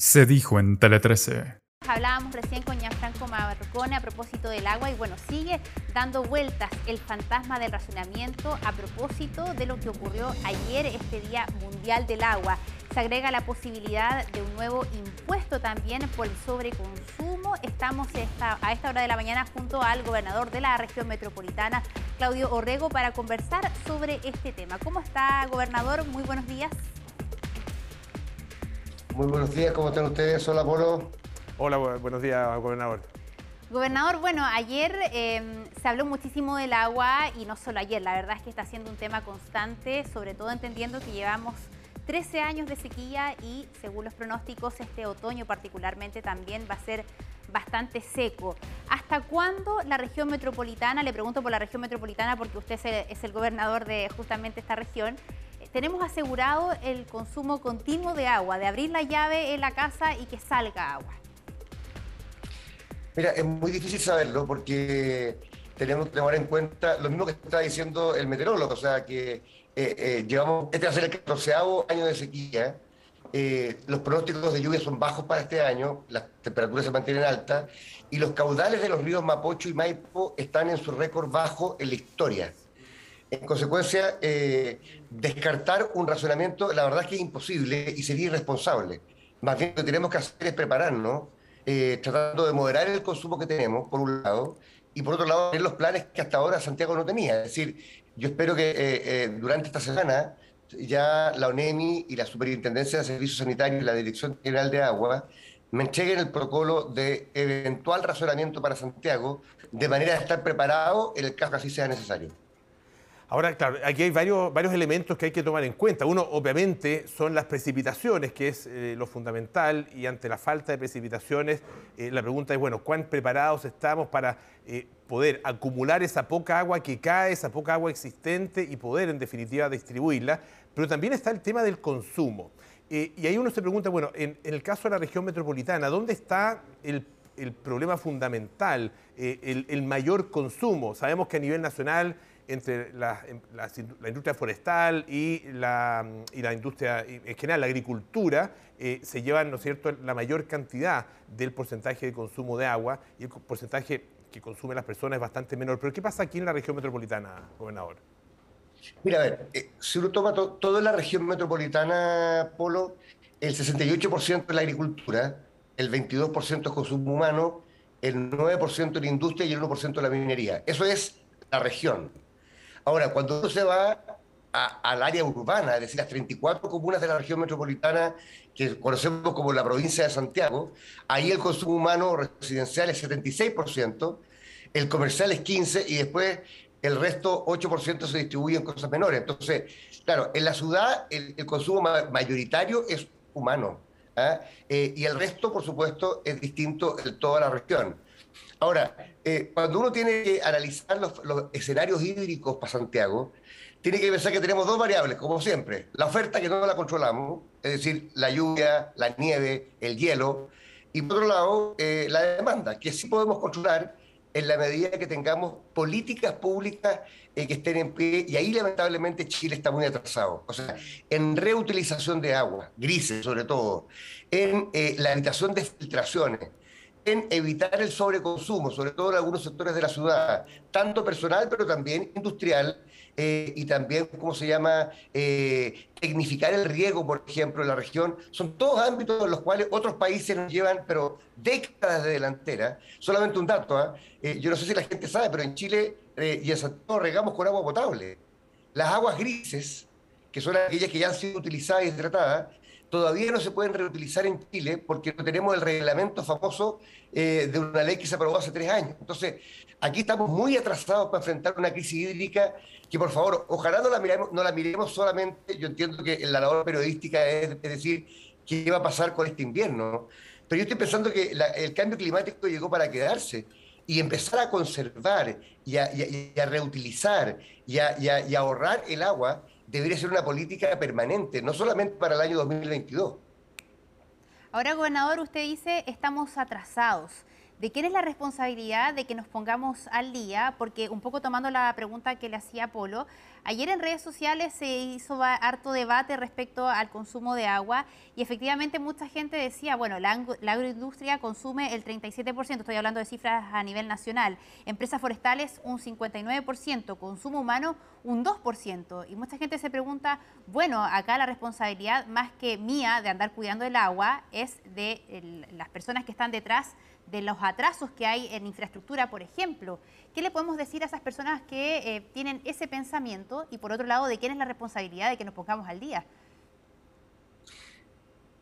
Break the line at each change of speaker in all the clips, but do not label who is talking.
Se dijo en Tele 13.
Hablábamos recién con Gianfranco Marcone a propósito del agua y bueno, sigue dando vueltas el fantasma del racionamiento a propósito de lo que ocurrió ayer, este Día Mundial del Agua. Se agrega la posibilidad de un nuevo impuesto también por el sobreconsumo. Estamos a esta hora de la mañana junto al gobernador de la región metropolitana, Claudio Orrego, para conversar sobre este tema. ¿Cómo está, gobernador? Muy buenos días.
Muy buenos días, ¿cómo están ustedes? Hola, Polo.
Hola, buenos días, gobernador.
Gobernador, bueno, ayer em, se habló muchísimo del agua y no solo ayer, la verdad es que está siendo un tema constante, sobre todo entendiendo que llevamos 13 años de sequía y según los pronósticos este otoño particularmente también va a ser bastante seco. ¿Hasta cuándo la región metropolitana, le pregunto por la región metropolitana porque usted es el gobernador de justamente esta región, tenemos asegurado el consumo continuo de agua, de abrir la llave en la casa y que salga agua?
Mira, es muy difícil saberlo porque tenemos que tomar en cuenta lo mismo que está diciendo el meteorólogo, o sea que eh, eh, llevamos, este va a ser el 14 año de sequía, eh, los pronósticos de lluvia son bajos para este año, las temperaturas se mantienen altas y los caudales de los ríos Mapocho y Maipo están en su récord bajo en la historia. En consecuencia, eh, descartar un razonamiento, la verdad es que es imposible y sería irresponsable. Más bien lo que tenemos que hacer es prepararnos, eh, tratando de moderar el consumo que tenemos, por un lado, y por otro lado, tener los planes que hasta ahora Santiago no tenía. Es decir, yo espero que eh, durante esta semana ya la ONEMI y la Superintendencia de Servicios Sanitarios y la Dirección General de Agua me entreguen el protocolo de eventual razonamiento para Santiago, de manera de estar preparado en el caso que así sea necesario.
Ahora, claro, aquí hay varios, varios elementos que hay que tomar en cuenta. Uno, obviamente, son las precipitaciones, que es eh, lo fundamental, y ante la falta de precipitaciones, eh, la pregunta es, bueno, ¿cuán preparados estamos para eh, poder acumular esa poca agua que cae, esa poca agua existente y poder, en definitiva, distribuirla? Pero también está el tema del consumo. y ahí uno se pregunta, bueno, en, el caso de la región metropolitana, ¿dónde está el problema fundamental, el, el, mayor consumo. Sabemos que a nivel nacional entre la, industria forestal y la, industria en general, la agricultura, eh, se llevan, ¿no es cierto?, la mayor cantidad del porcentaje de consumo de agua y el porcentaje que consumen las personas es bastante menor. Pero ¿qué pasa aquí en la región metropolitana, gobernador?
Mira, a ver, eh, si uno toma toda la región metropolitana, Polo, el 68% es la agricultura, el 22% es consumo humano, el 9% la industria y el 1% la minería. Eso es la región. Ahora, cuando uno se va al área urbana, es decir, las 34 comunas de la región metropolitana que conocemos como la provincia de Santiago, ahí el consumo humano residencial es 76%, el comercial es 15% y después el resto 8% se distribuye en cosas menores. Entonces, claro, en la ciudad el, consumo mayoritario es humano ¿ah? eh, y el resto, por supuesto, es distinto en toda la región. Ahora, eh, cuando uno tiene que analizar los, escenarios hídricos para Santiago, tiene que pensar que tenemos dos variables, como siempre. La oferta que no la controlamos, es decir, la lluvia, la nieve, el hielo, y por otro lado, eh, la demanda, que sí podemos controlar en la medida que tengamos políticas públicas eh, que estén en pie, y ahí lamentablemente Chile está muy atrasado. O sea, en reutilización de agua, grises sobre todo, en la evitación de filtraciones, en evitar el sobreconsumo, sobre todo en algunos sectores de la ciudad, tanto personal, pero también industrial, eh, y también, ¿cómo se llama?, eh, tecnificar el riego, por ejemplo, en la región. Son todos ámbitos en los cuales otros países nos llevan, pero décadas de delantera. Solamente un dato, ¿ah? eh, yo no sé si la gente sabe, pero en Chile y en Santiago regamos con agua potable. Las aguas grises, que son aquellas que ya han sido utilizadas y tratadas, todavía no se pueden reutilizar en Chile porque no tenemos el reglamento famoso eh, de una ley que se aprobó hace tres años. Entonces, aquí estamos muy atrasados para enfrentar una crisis hídrica que, por favor, ojalá no la miremos, no la miremos solamente, yo entiendo que la labor periodística es, decir, qué va a pasar con este invierno, pero yo estoy pensando que el cambio climático llegó para quedarse y empezar a conservar y a, reutilizar y a ahorrar el agua debería ser una política permanente, no solamente para el año 2022.
Ahora, gobernador, usted dice estamos atrasados. ¿De quién es la responsabilidad de que nos pongamos al día? Porque un poco tomando la pregunta que le hacía Polo, ayer en redes sociales se hizo harto debate respecto al consumo de agua y efectivamente mucha gente decía, bueno, la, agroindustria consume el 37%, estoy hablando de cifras a nivel nacional, empresas forestales un 59%, consumo humano un 2%. Y mucha gente se pregunta, bueno, acá la responsabilidad más que mía de andar cuidando el agua es de las personas que están detrás de los atrasos que hay en infraestructura, por ejemplo. ¿Qué le podemos decir a esas personas que eh, tienen ese pensamiento y por otro lado, de quién es la responsabilidad de que nos pongamos al día?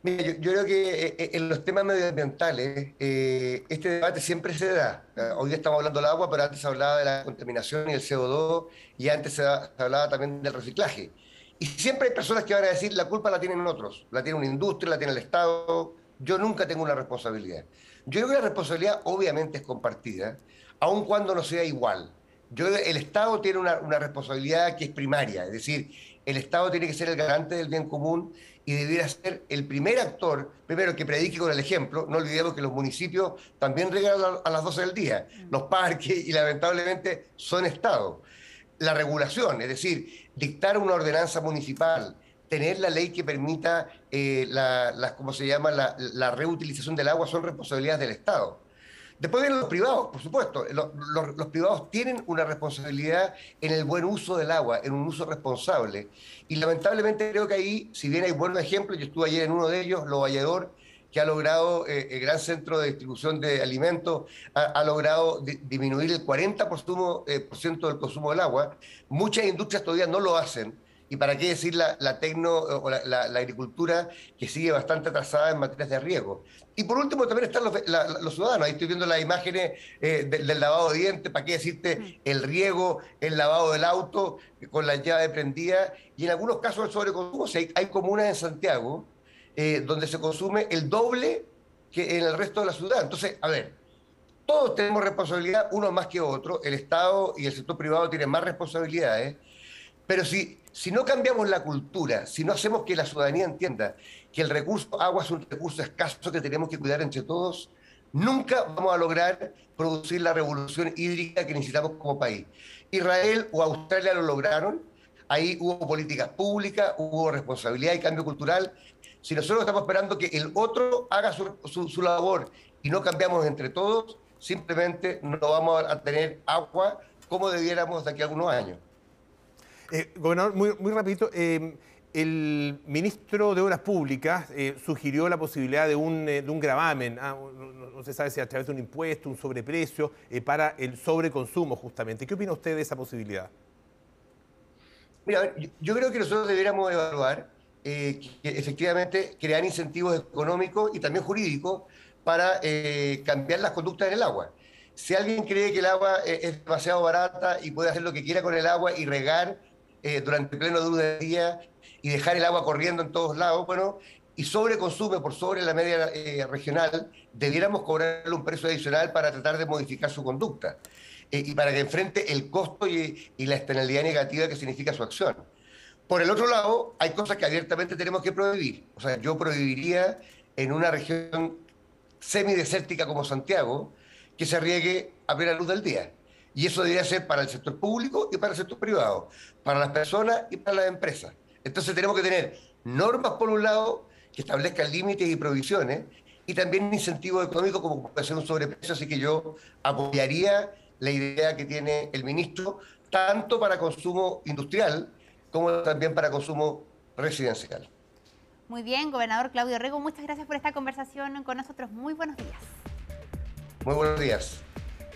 Mira, yo, creo que eh, eh, en los temas medioambientales este debate siempre se da. Hoy día estamos hablando del agua, pero antes se hablaba de la contaminación y el CO2 y antes se, se hablaba también del reciclaje. Y siempre hay personas que van a decir la culpa la tienen otros, la tiene una industria, la tiene el Estado. Yo nunca tengo una responsabilidad. Yo creo que la responsabilidad obviamente es compartida, aun cuando no sea igual. Yo el Estado tiene una, responsabilidad que es primaria, es decir, el Estado tiene que ser el garante del bien común y debiera ser el primer actor, primero que predique con el ejemplo. No olvidemos que los municipios también regalan a las 12 del día, mm. los parques y lamentablemente son Estado. La regulación, es decir, dictar una ordenanza municipal, tener la ley que permita eh, la, ¿cómo se llama? La, reutilización del agua son responsabilidades del Estado. Después vienen los privados, por supuesto. Los, privados tienen una responsabilidad en el buen uso del agua, en un uso responsable. Y lamentablemente creo que ahí, si bien hay buenos ejemplos, yo estuve ayer en uno de ellos, Lo Vallador, que ha logrado, eh, el gran centro de distribución de alimentos, ha, logrado disminuir el 40% eh, por ciento del consumo del agua. Muchas industrias todavía no lo hacen y para qué decir la, tecno o la, agricultura que sigue bastante atrasada en materias de riego. Y por último también están los, ciudadanos, ahí estoy viendo las imágenes eh, del, lavado de dientes, para qué decirte mm. el riego, el lavado del auto con la llave prendida, y en algunos casos el sobreconsumo, hay, hay comunas en Santiago eh, donde se consume el doble que en el resto de la ciudad. Entonces, a ver, todos tenemos responsabilidad, uno más que otro, el Estado y el sector privado tienen más responsabilidades, pero si si no cambiamos la cultura, si no hacemos que la ciudadanía entienda que el recurso agua es un recurso escaso que tenemos que cuidar entre todos, nunca vamos a lograr producir la revolución hídrica que necesitamos como país. Israel o Australia lo lograron, ahí hubo políticas públicas, hubo responsabilidad y cambio cultural. Si nosotros estamos esperando que el otro haga su, labor y no cambiamos entre todos, simplemente no vamos a tener agua como debiéramos de aquí a algunos años.
Eh, gobernador, muy, muy rapidito, eh, el ministro de Obras Públicas eh, sugirió la posibilidad de un, un gravamen, ah, no, se sabe si a través de un impuesto, un sobreprecio, para el sobreconsumo justamente. ¿Qué opina usted de esa posibilidad?
Mira, yo creo que nosotros deberíamos evaluar que efectivamente crear incentivos económicos y también jurídicos para cambiar las conductas en el agua. Si alguien cree que el agua es demasiado barata y puede hacer lo que quiera con el agua y regar eh, durante pleno de día y dejar el agua corriendo en todos lados, bueno, y sobreconsume por sobre la media eh, regional, debiéramos cobrarle un precio adicional para tratar de modificar su conducta eh, y para que enfrente el costo y, y la externalidad negativa que significa su acción. Por el otro lado, hay cosas que abiertamente tenemos que prohibir. O sea, yo prohibiría en una región semidesértica como Santiago que se riegue a plena luz del día. Y eso debería ser para el sector público y para el sector privado, para las personas y para las empresas. Entonces tenemos que tener normas por un lado que establezcan límites y provisiones y también incentivos económicos como puede ser un sobreprecio. Así que yo apoyaría la idea que tiene el ministro, tanto para consumo industrial como también para consumo residencial.
Muy bien, gobernador Claudio Rego, muchas gracias por esta conversación con nosotros. Muy buenos días.
Muy buenos días.